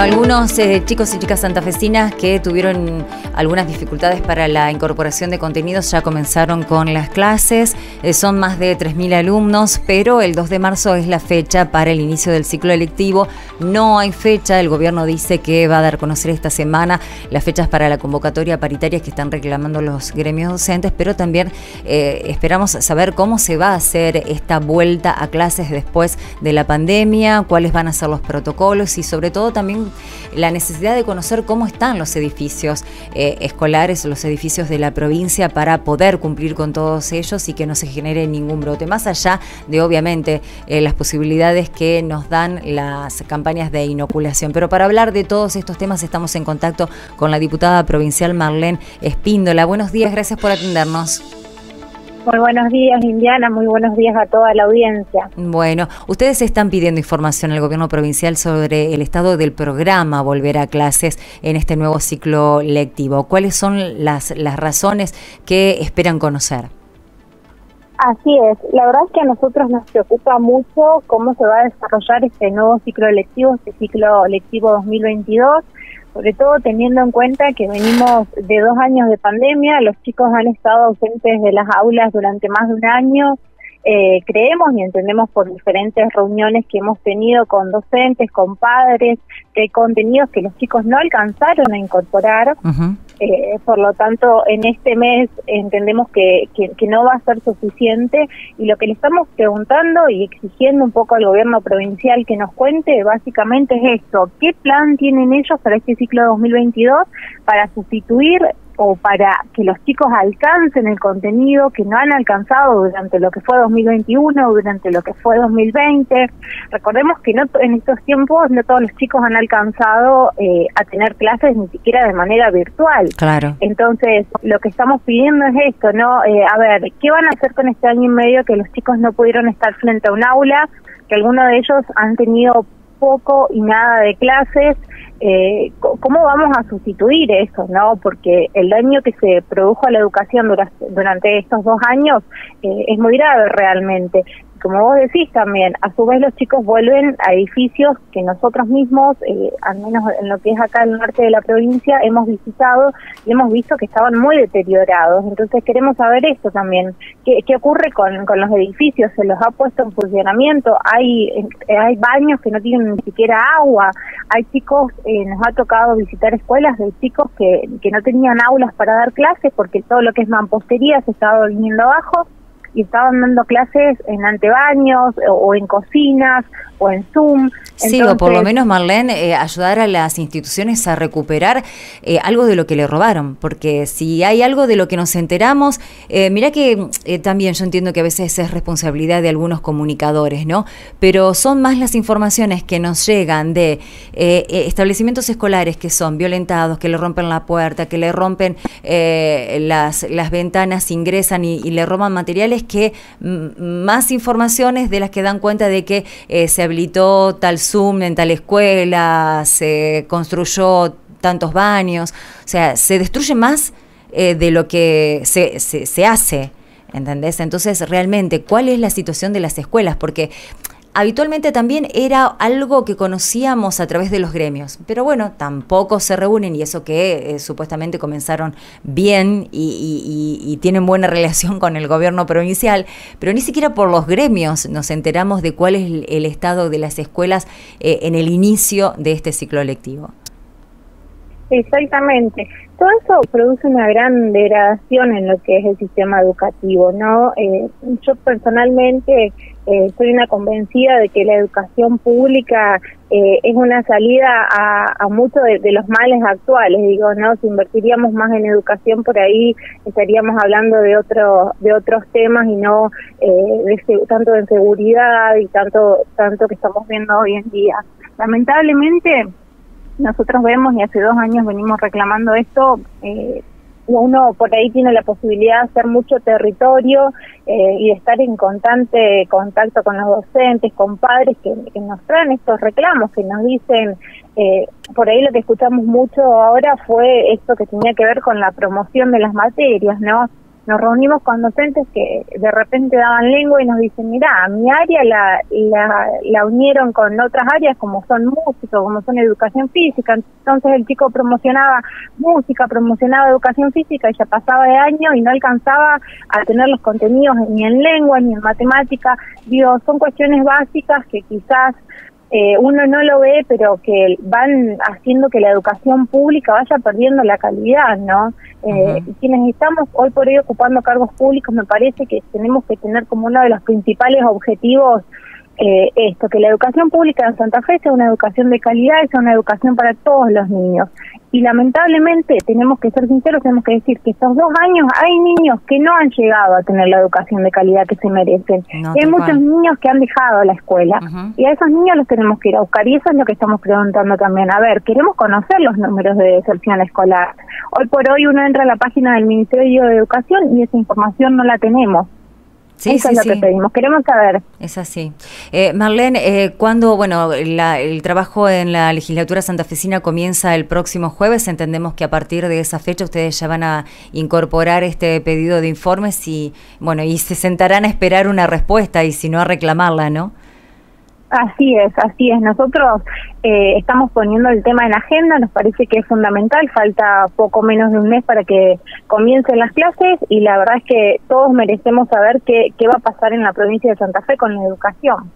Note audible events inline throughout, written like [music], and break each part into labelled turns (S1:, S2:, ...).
S1: Algunos eh, chicos y chicas santafesinas que tuvieron algunas dificultades para la incorporación de contenidos ya comenzaron con las clases. Eh, son más de 3.000 alumnos, pero el 2 de marzo es la fecha para el inicio del ciclo electivo. No hay fecha, el gobierno dice que va a dar a conocer esta semana las fechas para la convocatoria paritaria que están reclamando los gremios docentes, pero también eh, esperamos saber cómo se va a hacer esta vuelta a clases después de la pandemia, cuáles van a ser los protocolos y sobre todo también la necesidad de conocer cómo están los edificios eh, escolares, los edificios de la provincia para poder cumplir con todos ellos y que no se genere ningún brote. Más allá de, obviamente, eh, las posibilidades que nos dan las campañas de inoculación. Pero para hablar de todos estos temas estamos en contacto con la diputada provincial Marlene Espíndola. Buenos días, gracias por atendernos.
S2: Muy buenos días, Indiana. Muy buenos días a toda la audiencia.
S1: Bueno, ustedes están pidiendo información al gobierno provincial sobre el estado del programa Volver a Clases en este nuevo ciclo lectivo. ¿Cuáles son las, las razones que esperan conocer?
S2: Así es. La verdad es que a nosotros nos preocupa mucho cómo se va a desarrollar este nuevo ciclo lectivo, este ciclo lectivo 2022 sobre todo teniendo en cuenta que venimos de dos años de pandemia, los chicos han estado ausentes de las aulas durante más de un año. Eh, creemos y entendemos por diferentes reuniones que hemos tenido con docentes, con padres, que hay contenidos que los chicos no alcanzaron a incorporar. Eh, por lo tanto, en este mes entendemos que, que, no va a ser suficiente y lo que le estamos preguntando y exigiendo un poco al gobierno provincial que nos cuente básicamente es esto, ¿qué plan tienen ellos para este ciclo 2022 para sustituir o para que los chicos alcancen el contenido que no han alcanzado durante lo que fue 2021, durante lo que fue 2020. Recordemos que no en estos tiempos no todos los chicos han alcanzado eh, a tener clases ni siquiera de manera virtual.
S1: Claro.
S2: Entonces, lo que estamos pidiendo es esto, ¿no? Eh, a ver, ¿qué van a hacer con este año y medio que los chicos no pudieron estar frente a un aula? Que algunos de ellos han tenido poco y nada de clases, eh, ¿cómo vamos a sustituir eso? no Porque el daño que se produjo a la educación durante, estos dos años eh, es muy grave realmente como vos decís también, a su vez los chicos vuelven a edificios que nosotros mismos, eh, al menos en lo que es acá el norte de la provincia, hemos visitado y hemos visto que estaban muy deteriorados. Entonces queremos saber esto también. ¿Qué, qué ocurre con, con los edificios? ¿Se los ha puesto en funcionamiento? ¿Hay, eh, hay baños que no tienen ni siquiera agua? Hay chicos, eh, nos ha tocado visitar escuelas de chicos que, que no tenían aulas para dar clases porque todo lo que es mampostería se estaba viniendo abajo y estaban dando clases en antebaños o en cocinas o en Zoom.
S1: Sí, o por lo menos, Marlene, eh, ayudar a las instituciones a recuperar eh, algo de lo que le robaron, porque si hay algo de lo que nos enteramos, eh, mira que también yo entiendo que a veces es responsabilidad de algunos comunicadores, ¿no? Pero son más las informaciones que nos llegan de establecimientos escolares que son violentados, que le rompen la puerta, que le rompen las, las ventanas, ingresan y, y, le roban materiales, que más informaciones de las que dan cuenta de que se habilitó tal Zoom en tal escuela, se construyó tantos baños, o sea, se destruye más eh, de lo que se, se, se hace. ¿Entendés? Entonces, realmente, ¿cuál es la situación de las escuelas? Porque habitualmente también era algo que conocíamos a través de los gremios, pero bueno, tampoco se reúnen y eso que eh, supuestamente comenzaron bien y, tienen buena relación con el gobierno provincial, pero ni siquiera por los gremios nos enteramos de cuál es el, estado de las escuelas eh, en el inicio de este ciclo lectivo.
S2: Exactamente. Todo eso produce una gran degradación en lo que es el sistema educativo, ¿no? Eh, yo personalmente eh, soy una convencida de que la educación pública eh, es una salida a, muchos de, los males actuales, digo, ¿no? Si invertiríamos más en educación por ahí estaríamos hablando de otro, de otros temas y no de, tanto de seguridad y tanto, tanto que estamos viendo hoy en día. Lamentablemente, nosotros vemos y hace dos años venimos reclamando esto, eh, uno por ahí tiene la posibilidad de hacer mucho territorio eh, y estar en constante contacto con los docentes, con padres que, nos traen estos reclamos, que nos dicen, eh, por ahí lo que escuchamos mucho ahora fue esto que tenía que ver con la promoción de las materias, ¿no? Nos reunimos con docentes que de repente daban lengua y nos dicen, mira, mi área la, la, la unieron con otras áreas como son música, como son educación física, entonces el chico promocionaba música, promocionaba educación física y ya pasaba de año y no alcanzaba a tener los contenidos ni en lengua ni en matemática, digo, son cuestiones básicas que quizás eh, uno no lo ve, pero que van haciendo que la educación pública vaya perdiendo la calidad, ¿no? Eh, Quienes estamos hoy por hoy ocupando cargos públicos, me parece que tenemos que tener como uno de los principales objetivos eh, esto, que la educación pública en Santa Fe sea una educación de calidad, sea una educación para todos los niños. Y lamentablemente, tenemos que ser sinceros, tenemos que decir que estos dos años hay niños que no han llegado a tener la educación de calidad que se merecen. y hay muchos niños que han dejado la escuela. Y a esos niños los tenemos que ir a buscar. Y eso es lo que estamos preguntando también. A ver, queremos conocer los números de deserción escolar. Hoy por hoy uno entra a la página del Ministerio de Educación y esa información no la tenemos. Sí, Eso es lo que pedimos. Queremos saber.
S1: Es así. Eh, Marlene, eh, cuando, bueno, el trabajo en la legislatura santafesina comienza el próximo jueves, entendemos que a partir de esa fecha ustedes ya van a incorporar este pedido de informes y, bueno, y se sentarán a esperar una respuesta y si no a reclamarla, ¿no?
S2: Así es, así es. Nosotros eh, estamos poniendo el tema en agenda, nos parece que es fundamental, falta poco menos de un mes para que comiencen las clases y la verdad es que todos merecemos saber qué, qué va a pasar en la provincia de Santa Fe con la educación.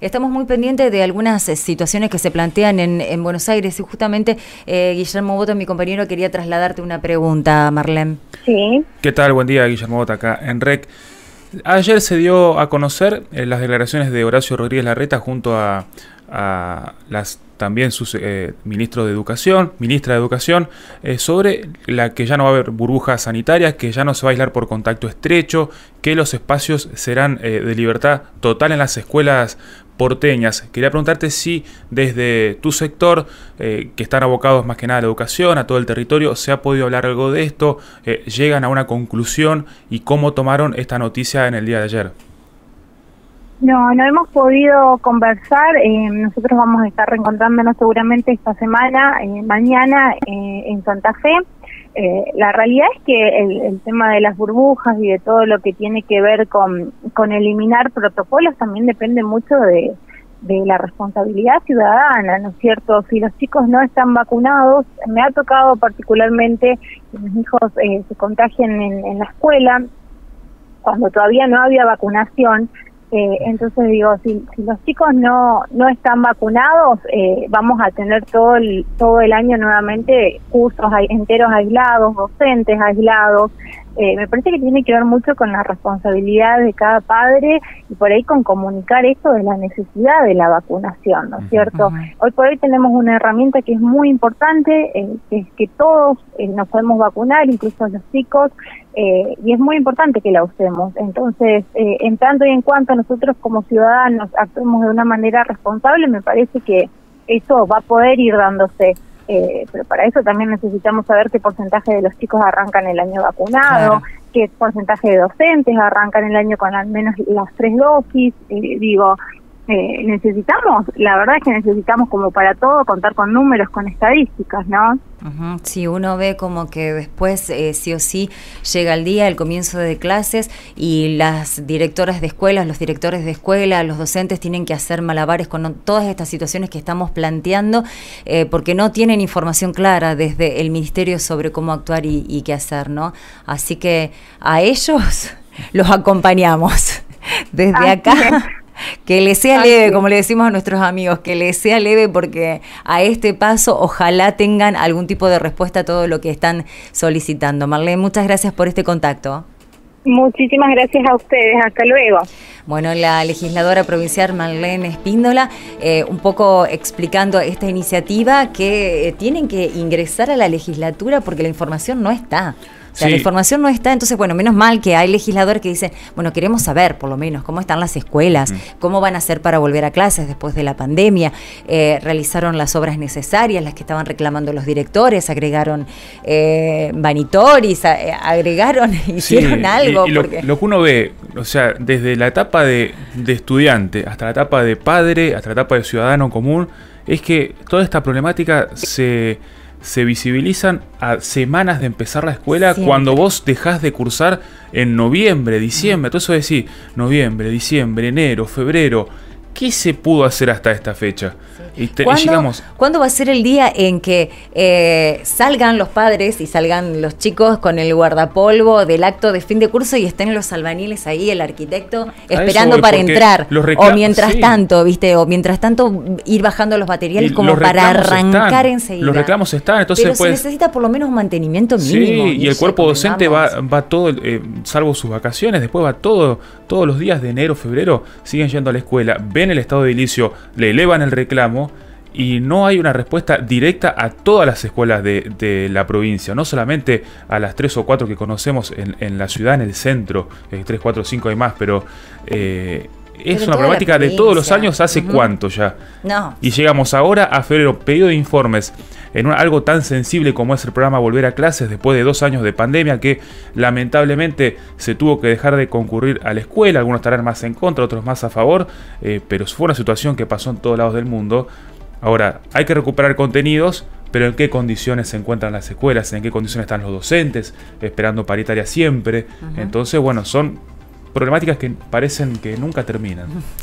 S1: Estamos muy pendientes de algunas eh, situaciones que se plantean en, en Buenos Aires y justamente eh, Guillermo Boto, mi compañero, quería trasladarte una pregunta, Marlene.
S2: Sí.
S3: ¿Qué tal? Buen día, Guillermo Boto, acá en REC. Ayer se dio a conocer eh, las declaraciones de Horacio Rodríguez Larreta junto a, las también sus eh, ministros de Educación, ministra de Educación, eh, sobre la que ya no va a haber burbujas sanitarias, que ya no se va a aislar por contacto estrecho, que los espacios serán de libertad total en las escuelas porteñas. Quería preguntarte si desde tu sector, eh, que están abocados más que nada a la educación, a todo el territorio, se ha podido hablar algo de esto, eh, llegan a una conclusión y cómo tomaron esta noticia en el día de ayer.
S2: No, no hemos podido conversar. Eh, nosotros vamos a estar reencontrándonos seguramente esta semana, mañana, en Santa Fe. Eh, la realidad es que el, tema de las burbujas y de todo lo que tiene que ver con, con eliminar protocolos también depende mucho de, de la responsabilidad ciudadana, ¿no es cierto? Si los chicos no están vacunados, me ha tocado particularmente que mis hijos eh, se contagien en, en la escuela, cuando todavía no había vacunación, eh, entonces digo, si, si, los chicos no no están vacunados, eh, vamos a tener todo el todo el año nuevamente cursos enteros aislados, docentes aislados. Eh, me parece que tiene que ver mucho con la responsabilidad de cada padre y por ahí con comunicar esto de la necesidad de la vacunación, ¿no es cierto? Hoy por hoy tenemos una herramienta que es muy importante, que es que todos nos podemos vacunar, incluso los chicos, eh, y es muy importante que la usemos. Entonces, eh, en tanto y en cuanto nosotros como ciudadanos actuemos de una manera responsable, me parece que eso va a poder ir dándose. Eh, pero para eso también necesitamos saber qué porcentaje de los chicos arrancan el año vacunado, qué porcentaje de docentes arrancan el año con al menos las tres dosis. digo, eh, necesitamos, la verdad es que necesitamos como para todo contar con números, con estadísticas, ¿no?
S1: Si uno ve como que después eh, sí o sí llega el día, el comienzo de clases y las directoras de escuelas, los directores de escuela, los docentes tienen que hacer malabares con todas estas situaciones que estamos planteando eh, porque no tienen información clara desde el ministerio sobre cómo actuar y, qué hacer, ¿no? Así que a ellos [laughs] los acompañamos [laughs] desde acá que le sea leve, como le decimos a nuestros amigos, que le sea leve porque a este paso ojalá tengan algún tipo de respuesta a todo lo que están solicitando. Marlene, muchas gracias por este contacto.
S2: Muchísimas gracias a ustedes. Hasta luego.
S1: Bueno, la legisladora provincial Marlene Espíndola, eh, un poco explicando esta iniciativa que eh, tienen que ingresar a la legislatura porque la información no está. O sea, la información no está, entonces, bueno, menos mal que hay legisladores que dicen, bueno, queremos saber por lo menos cómo están las escuelas, cómo van a hacer para volver a clases después de la pandemia, eh, realizaron las obras necesarias, las que estaban reclamando los directores, agregaron eh, vanitoris, eh, agregaron, hicieron algo.
S3: lo, que uno ve, o sea, desde la etapa de, de estudiante hasta la etapa de padre, hasta la etapa de ciudadano común, es que toda esta problemática se se visibilizan a semanas de empezar la escuela cuando vos dejás de cursar en noviembre, diciembre. Entonces decís, noviembre, diciembre, enero, febrero. ¿Qué se pudo hacer hasta esta fecha?
S1: ¿Cuándo, va a ser el día en que eh, salgan los padres y salgan los chicos con el guardapolvo del acto de fin de curso y estén los albaniles ahí, el arquitecto, esperando para entrar? O mientras tanto, ¿viste? O mientras tanto ir bajando los materiales como para arrancar enseguida.
S3: Los reclamos están, entonces
S1: Pero se necesita por lo menos un mantenimiento mínimo.
S3: Sí, y, el cuerpo docente va, va todo, eh, salvo sus vacaciones, después va todo, todos los días de enero, febrero, siguen yendo a la escuela, ven el estado de ilicio, le elevan el reclamo y no hay una respuesta directa a todas las escuelas de, la provincia, no solamente a las tres o cuatro que conocemos en, la ciudad, en el centro, eh, tres, cuatro, cinco hay más, pero eh, es una problemática de todos los años, ¿hace cuánto ya?
S1: No.
S3: Y llegamos ahora a febrero, pedido de informes en algo tan sensible como es el programa Volver a Clases después de dos años de pandemia que lamentablemente se tuvo que dejar de concurrir a la escuela, algunos estarán más en contra, otros más a favor, eh, pero fue una situación que pasó en todos lados del mundo Ahora, hay que recuperar contenidos, pero en qué condiciones se encuentran las escuelas, en qué condiciones están los docentes, esperando paritaria siempre. Entonces, bueno, son problemáticas que parecen que nunca terminan.